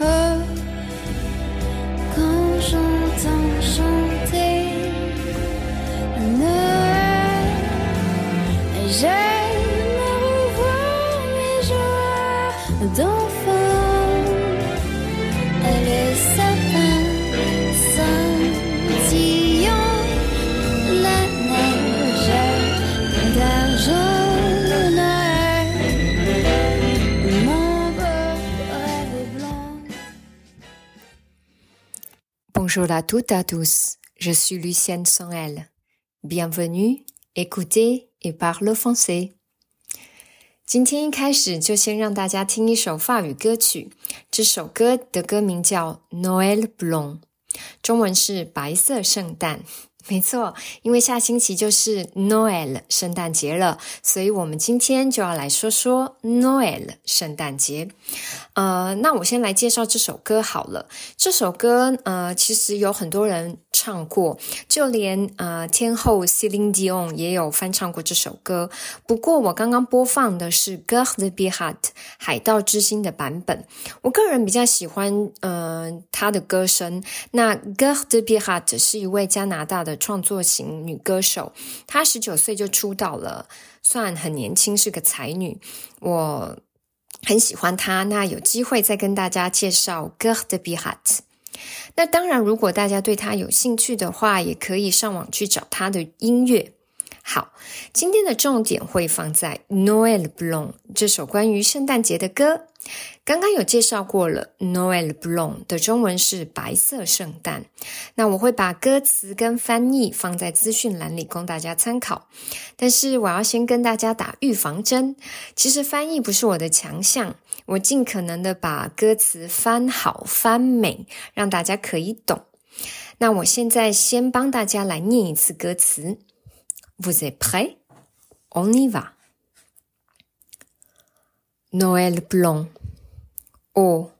Oh. Bonjour à toutes et à tous, je suis Lucienne Sonel. Bienvenue, écoutez et parle français. 今天一开始就先让大家听一首法语歌曲。这首歌的歌名叫《Noël Blanc》，中文是“白色圣诞”。 没错，因为下星期就是 Noel 圣诞节了，所以我们今天就要来说说 Noel 圣诞节。呃，那我先来介绍这首歌好了。这首歌呃，其实有很多人唱过，就连呃天后 Celine Dion 也有翻唱过这首歌。不过我刚刚播放的是 g i r de b i h a t 海盗之心的版本。我个人比较喜欢呃她的歌声。那 g i r de b i h a t 是一位加拿大的。创作型女歌手，她十九岁就出道了，算很年轻，是个才女。我很喜欢她。那有机会再跟大家介绍《g i r de Bihat》。那当然，如果大家对他有兴趣的话，也可以上网去找他的音乐。好，今天的重点会放在《Noel Blanc》这首关于圣诞节的歌。刚刚有介绍过了，Noel Blanc 的中文是白色圣诞。那我会把歌词跟翻译放在资讯栏里供大家参考。但是我要先跟大家打预防针，其实翻译不是我的强项，我尽可能的把歌词翻好翻美，让大家可以懂。那我现在先帮大家来念一次歌词。Vous êtes prêts? On y va. Noël blanc. Oh,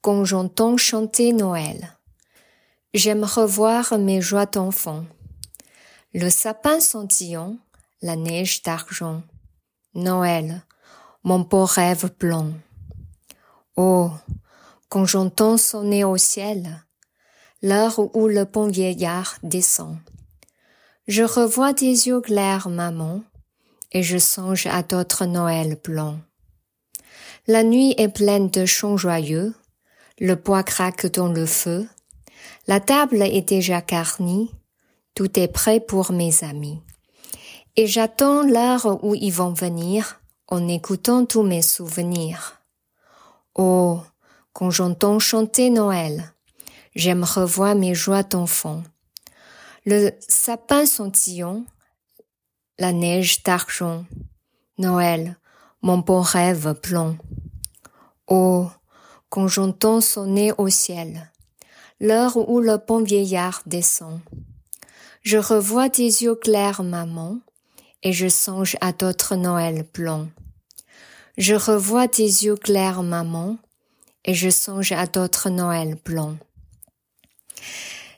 quand j'entends chanter Noël, j'aime revoir mes joies d'enfant. Le sapin scintillant, la neige d'argent. Noël, mon beau rêve blanc. Oh, quand j'entends sonner au ciel, l'heure où le bon vieillard descend. Je revois tes yeux clairs, maman, et je songe à d'autres Noëls blancs. La nuit est pleine de chants joyeux, le bois craque dans le feu, la table est déjà garnie, tout est prêt pour mes amis. Et j'attends l'heure où ils vont venir, en écoutant tous mes souvenirs. Oh, quand j'entends chanter Noël, j'aime revoir mes joies d'enfant. Le sapin sentillon, la neige d'argent, Noël, mon bon rêve blanc. Oh, quand j'entends sonner au ciel, l'heure où le bon vieillard descend. Je revois tes yeux clairs, maman, et je songe à d'autres Noëls blancs. Je revois tes yeux clairs, maman, et je songe à d'autres Noëls blancs.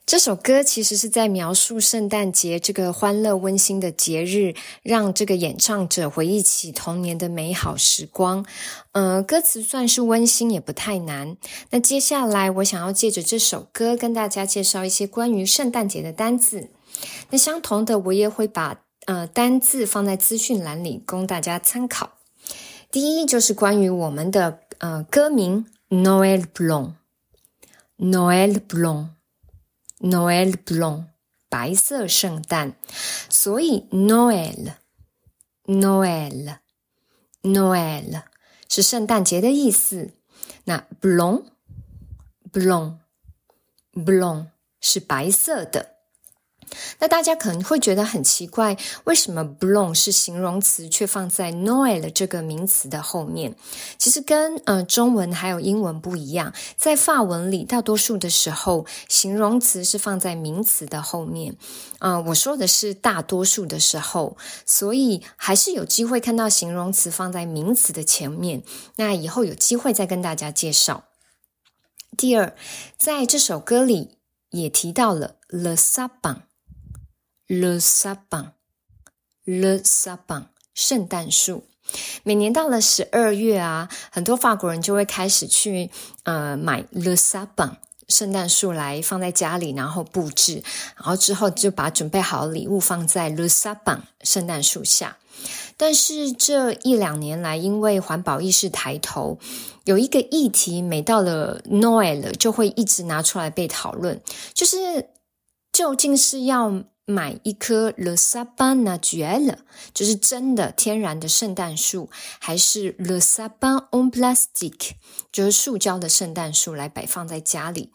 这首歌其实是在描述圣诞节这个欢乐温馨的节日，让这个演唱者回忆起童年的美好时光。呃，歌词算是温馨，也不太难。那接下来我想要借着这首歌跟大家介绍一些关于圣诞节的单字。那相同的，我也会把呃单字放在资讯栏里供大家参考。第一就是关于我们的呃歌名 Noel Blanc，Noel Blanc。Noel Blanc，白色圣诞，所以 Noel，Noel，Noel 是圣诞节的意思。那 Blanc，Blanc，Blanc 是白色的。那大家可能会觉得很奇怪，为什么 blown 是形容词，却放在 Noel 这个名词的后面？其实跟呃中文还有英文不一样，在法文里，大多数的时候形容词是放在名词的后面。啊，我说的是大多数的时候，所以还是有机会看到形容词放在名词的前面。那以后有机会再跟大家介绍。第二，在这首歌里也提到了 le s a b a n。Le sapin, le sapin，圣诞树。每年到了十二月啊，很多法国人就会开始去呃买 Le Sapin 圣诞树来放在家里，然后布置，然后之后就把准备好的礼物放在 Le Sapin 圣诞树下。但是这一两年来，因为环保意识抬头，有一个议题，每到了 Noel 就会一直拿出来被讨论，就是究竟是要。买一棵 Le Sapin naturel，就是真的天然的圣诞树，还是 Le Sapin en plastique，就是塑胶的圣诞树来摆放在家里。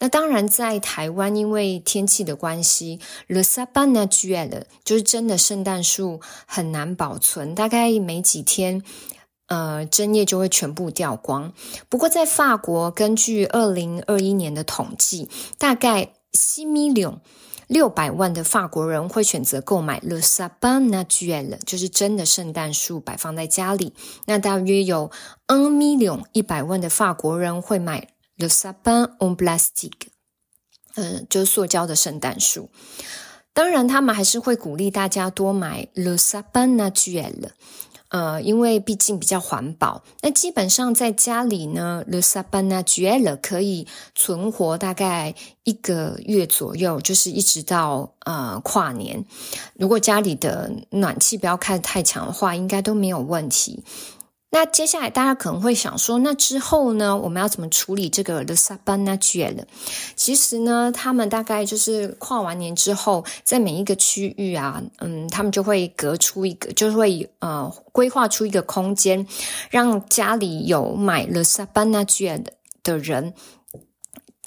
那当然，在台湾因为天气的关系，Le Sapin naturel 就是真的圣诞树很难保存，大概没几天，呃，针叶就会全部掉光。不过在法国，根据二零二一年的统计，大概七 million。六百万的法国人会选择购买 Le Sapin naturel，就是真的圣诞树摆放在家里。那大约有 un million 一百万的法国人会买 Le Sapin en plastique，嗯，就是塑胶的圣诞树。当然，他们还是会鼓励大家多买 Le Sapin naturel。呃，因为毕竟比较环保，那基本上在家里呢，Le Sabana Gel 可以存活大概一个月左右，就是一直到呃跨年。如果家里的暖气不要开太强的话，应该都没有问题。那接下来大家可能会想说，那之后呢，我们要怎么处理这个 the sabanagerd 其实呢，他们大概就是跨完年之后，在每一个区域啊，嗯，他们就会隔出一个，就会呃规划出一个空间，让家里有买 the sabanagerd 的人。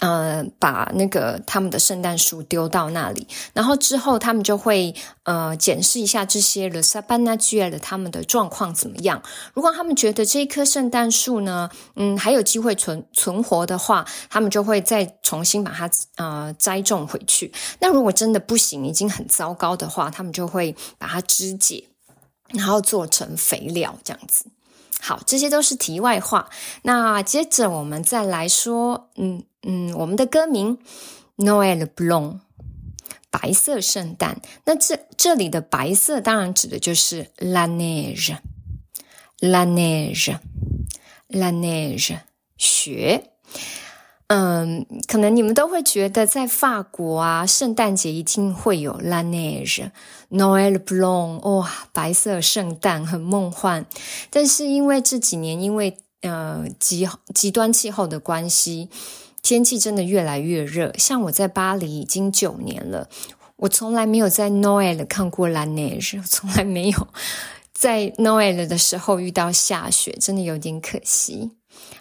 呃，把那个他们的圣诞树丢到那里，然后之后他们就会呃检视一下这些 Le Sapin naturel 的他们的状况怎么样。如果他们觉得这一棵圣诞树呢，嗯，还有机会存存活的话，他们就会再重新把它呃栽种回去。那如果真的不行，已经很糟糕的话，他们就会把它肢解，然后做成肥料这样子。好，这些都是题外话。那接着我们再来说，嗯嗯，我们的歌名《Noel Blanc》白色圣诞。那这这里的白色当然指的就是 La Neige，La Neige，La Neige，雪。嗯，可能你们都会觉得，在法国啊，圣诞节一定会有 La Neige，Noel Blanc，哇，白色圣诞很梦幻。但是因为这几年因为呃极极端气候的关系，天气真的越来越热。像我在巴黎已经九年了，我从来没有在 Noel 看过 La Neige，从来没有在 Noel 的时候遇到下雪，真的有点可惜。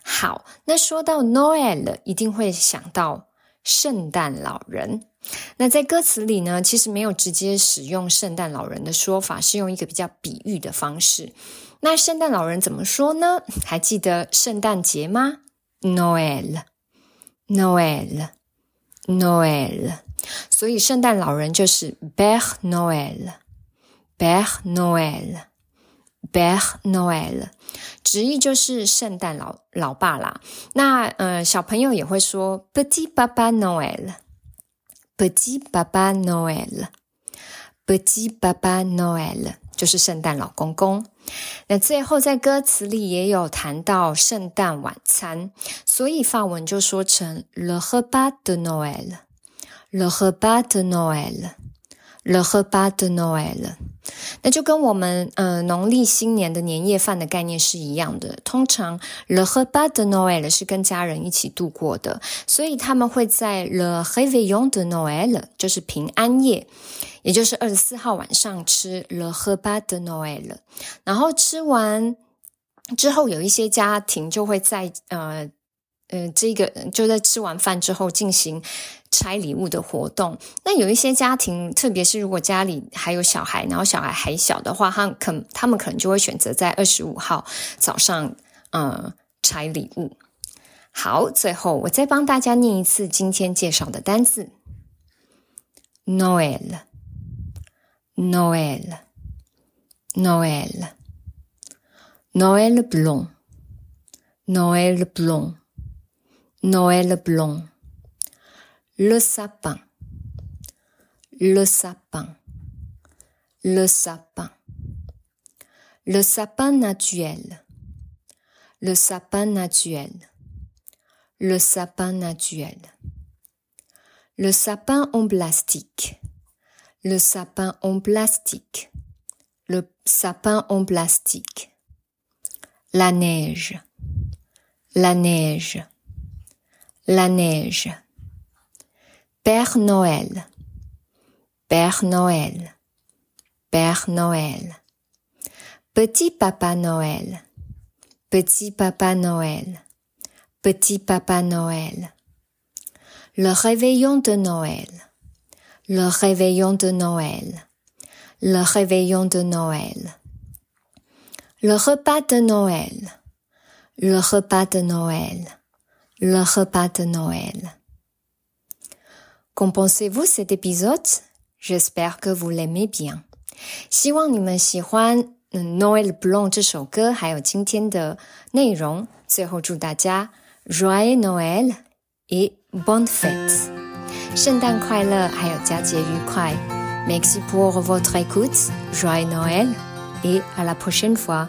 好，那说到 Noel，一定会想到圣诞老人。那在歌词里呢，其实没有直接使用圣诞老人的说法，是用一个比较比喻的方式。那圣诞老人怎么说呢？还记得圣诞节吗？Noel Noel Noel。所以圣诞老人就是 Père Noel，Père Noel。Père Noël，直译就是圣诞老老爸啦。那呃，小朋友也会说 Petit Papa Noël，Petit Papa Noël，Petit Papa Noël，就是圣诞老公公。那最后在歌词里也有谈到圣诞晚餐，所以法文就说成 Le repas de Noël，Le repas de Noël Le repas de Noël，。那就跟我们呃农历新年的年夜饭的概念是一样的。通常 Le repas de Noël 是跟家人一起度过的，所以他们会在 Le réveillon de Noël，就是平安夜，也就是二十四号晚上吃 Le repas de Noël。然后吃完之后，有一些家庭就会在呃。嗯，这个就在吃完饭之后进行拆礼物的活动。那有一些家庭，特别是如果家里还有小孩，然后小孩还小的话，他可他们可能就会选择在二十五号早上，嗯，拆礼物。好，最后我再帮大家念一次今天介绍的单字：Noel，Noel，Noel，Noel blanc，Noel blanc。Noël blanc. Le sapin. Le sapin. Le sapin. Le sapin naturel. Le sapin naturel. Le sapin naturel. Le sapin en plastique. Le sapin en plastique. Le sapin en plastique. La neige. La neige. La neige. Père Noël. Père Noël. Père Noël. Petit Papa Noël. Petit Papa Noël. Petit Papa Noël. Le réveillon de Noël. Le réveillon de Noël. Le réveillon de Noël. Le repas de Noël. Le repas de Noël. Le repas de Noël. Qu'en pensez-vous cet épisode? J'espère que vous l'aimez bien. 希望你们喜欢《Noël Blanc》这首歌，还有今天的内容。最后祝大家 Joyeux Noël et bonne fête！圣诞快乐，还有佳节愉快。Merci pour votre écoute. Joyeux Noël et à la prochaine fois.